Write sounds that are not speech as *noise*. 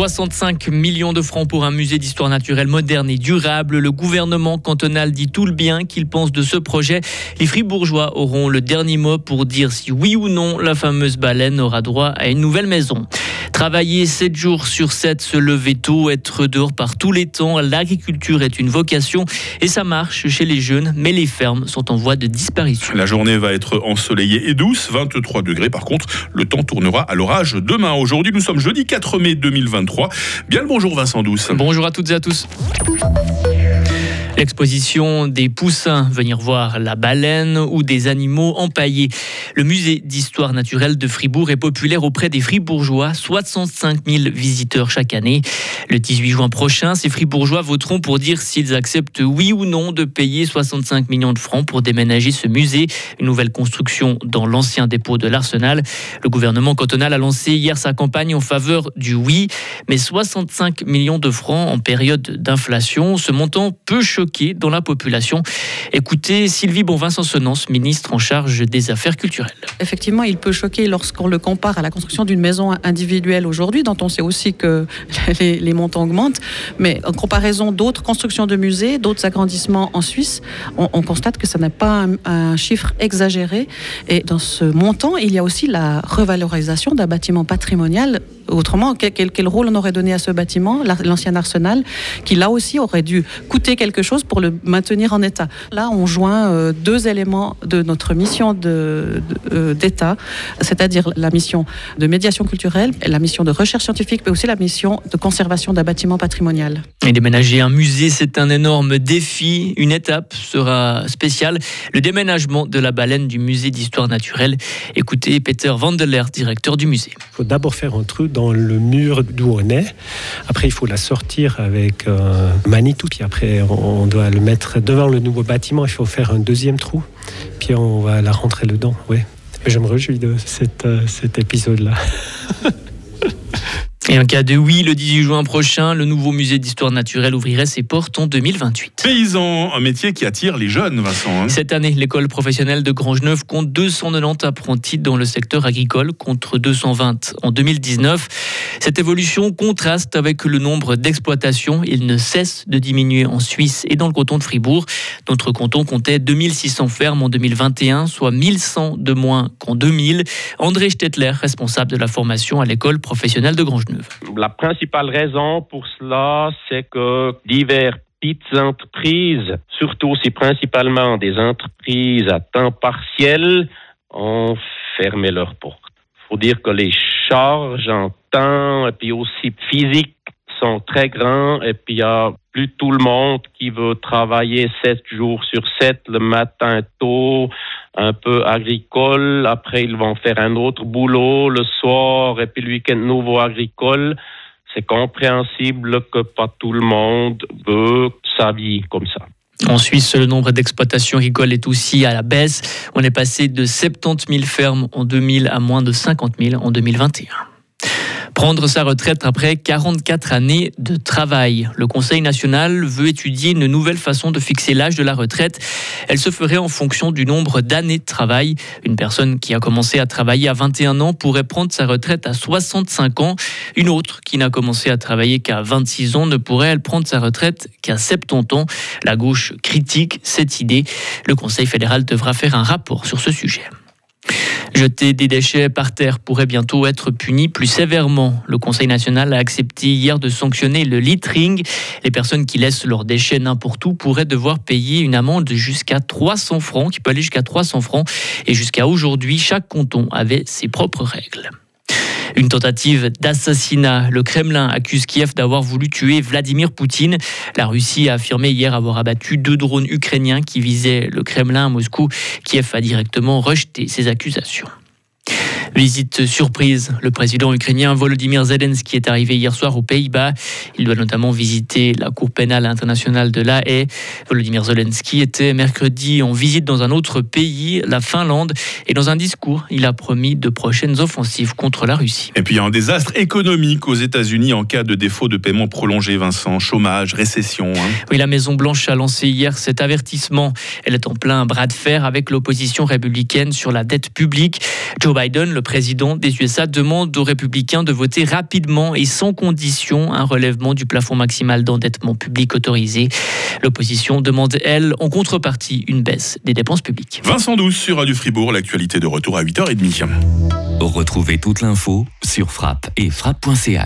65 millions de francs pour un musée d'histoire naturelle moderne et durable. Le gouvernement cantonal dit tout le bien qu'il pense de ce projet. Les fribourgeois auront le dernier mot pour dire si oui ou non la fameuse baleine aura droit à une nouvelle maison. Travailler 7 jours sur 7, se lever tôt, être dehors par tous les temps, l'agriculture est une vocation et ça marche chez les jeunes, mais les fermes sont en voie de disparition. La journée va être ensoleillée et douce, 23 degrés. Par contre, le temps tournera à l'orage demain. Aujourd'hui, nous sommes jeudi 4 mai 2023. Bien le bonjour Vincent Douce. Bonjour à toutes et à tous. L'exposition des poussins, venir voir la baleine ou des animaux empaillés. Le musée d'histoire naturelle de Fribourg est populaire auprès des Fribourgeois, 65 000 visiteurs chaque année. Le 18 juin prochain, ces Fribourgeois voteront pour dire s'ils acceptent oui ou non de payer 65 millions de francs pour déménager ce musée, une nouvelle construction dans l'ancien dépôt de l'Arsenal. Le gouvernement cantonal a lancé hier sa campagne en faveur du oui, mais 65 millions de francs en période d'inflation, ce montant peut choquer dans la population. Écoutez Sylvie Bonvin-Sensonance, ministre en charge des Affaires culturelles. Effectivement, il peut choquer lorsqu'on le compare à la construction d'une maison individuelle aujourd'hui, dont on sait aussi que *laughs* les, montants augmentent. Mais en comparaison d'autres constructions de musées, d'autres agrandissements en Suisse, on, constate que ça n'est pas un, chiffre exagéré. Et dans ce montant, il y a aussi la revalorisation d'un bâtiment patrimonial Autrement, quel, rôle on aurait donné à ce bâtiment, l'ancien arsenal, qui là aussi aurait dû coûter quelque chose pour le maintenir en état. Là, on joint euh, deux éléments de notre mission euh, d'État, c'est-à-dire la mission de médiation culturelle, la mission de recherche scientifique, mais aussi la mission de conservation d'un bâtiment patrimonial. Et déménager un musée, c'est un énorme défi. Une étape sera spéciale, le déménagement de la baleine du musée d'histoire naturelle. Écoutez Peter Vandeler, directeur du musée. Il faut d'abord faire un dans le mur d'où on est. Après, il faut la sortir avec un Manitou. Puis après, on doit le mettre devant le nouveau bâtiment. Il faut faire un deuxième trou. Puis on va la rentrer dedans. Oui. Je me réjouis de euh, cet épisode-là. *laughs* Et en cas de oui, le 18 juin prochain, le nouveau musée d'histoire naturelle ouvrirait ses portes en 2028. Paysan, un métier qui attire les jeunes, Vincent. Hein. Cette année, l'école professionnelle de Grangeneuve compte 290 apprentis dans le secteur agricole contre 220 en 2019. Cette évolution contraste avec le nombre d'exploitations. Il ne cesse de diminuer en Suisse et dans le canton de Fribourg. Notre canton comptait 2600 fermes en 2021, soit 1100 de moins qu'en 2000. André Stettler, responsable de la formation à l'école professionnelle de Grangeneuve. La principale raison pour cela, c'est que divers petites entreprises, surtout si principalement des entreprises à temps partiel, ont fermé leurs portes. Il faut dire que les charges en temps et puis aussi physiques sont très grands et puis il y a plus tout le monde qui veut travailler sept jours sur sept le matin tôt, un peu agricole. Après, ils vont faire un autre boulot le soir et puis le week-end nouveau agricole. C'est compréhensible que pas tout le monde veut sa vie comme ça. En Suisse, le nombre d'exploitations agricoles est aussi à la baisse. On est passé de 70 000 fermes en 2000 à moins de 50 000 en 2021 prendre sa retraite après 44 années de travail. Le Conseil national veut étudier une nouvelle façon de fixer l'âge de la retraite. Elle se ferait en fonction du nombre d'années de travail. Une personne qui a commencé à travailler à 21 ans pourrait prendre sa retraite à 65 ans. Une autre qui n'a commencé à travailler qu'à 26 ans ne pourrait elle prendre sa retraite qu'à 70 ans. La gauche critique cette idée. Le Conseil fédéral devra faire un rapport sur ce sujet. Jeter des déchets par terre pourrait bientôt être puni plus sévèrement. Le Conseil national a accepté hier de sanctionner le littering. Les personnes qui laissent leurs déchets n'importe où pourraient devoir payer une amende jusqu'à 300 francs, qui peut aller jusqu'à 300 francs. Et jusqu'à aujourd'hui, chaque canton avait ses propres règles. Une tentative d'assassinat. Le Kremlin accuse Kiev d'avoir voulu tuer Vladimir Poutine. La Russie a affirmé hier avoir abattu deux drones ukrainiens qui visaient le Kremlin à Moscou. Kiev a directement rejeté ces accusations. Visite surprise. Le président ukrainien Volodymyr Zelensky est arrivé hier soir aux Pays-Bas. Il doit notamment visiter la Cour pénale internationale de La Haye. Volodymyr Zelensky était mercredi en visite dans un autre pays, la Finlande, et dans un discours, il a promis de prochaines offensives contre la Russie. Et puis il y a un désastre économique aux États-Unis en cas de défaut de paiement prolongé, Vincent. Chômage, récession. Hein. Oui, la Maison-Blanche a lancé hier cet avertissement. Elle est en plein bras de fer avec l'opposition républicaine sur la dette publique. Joe Biden, le président des USA, demande aux républicains de voter rapidement et sans condition un relèvement du plafond maximal d'endettement public autorisé. L'opposition demande, elle, en contrepartie, une baisse des dépenses publiques. Vincent Douce sur Radio Fribourg, l'actualité de retour à 8h30. Retrouvez toute l'info sur frappe et frappe.ch.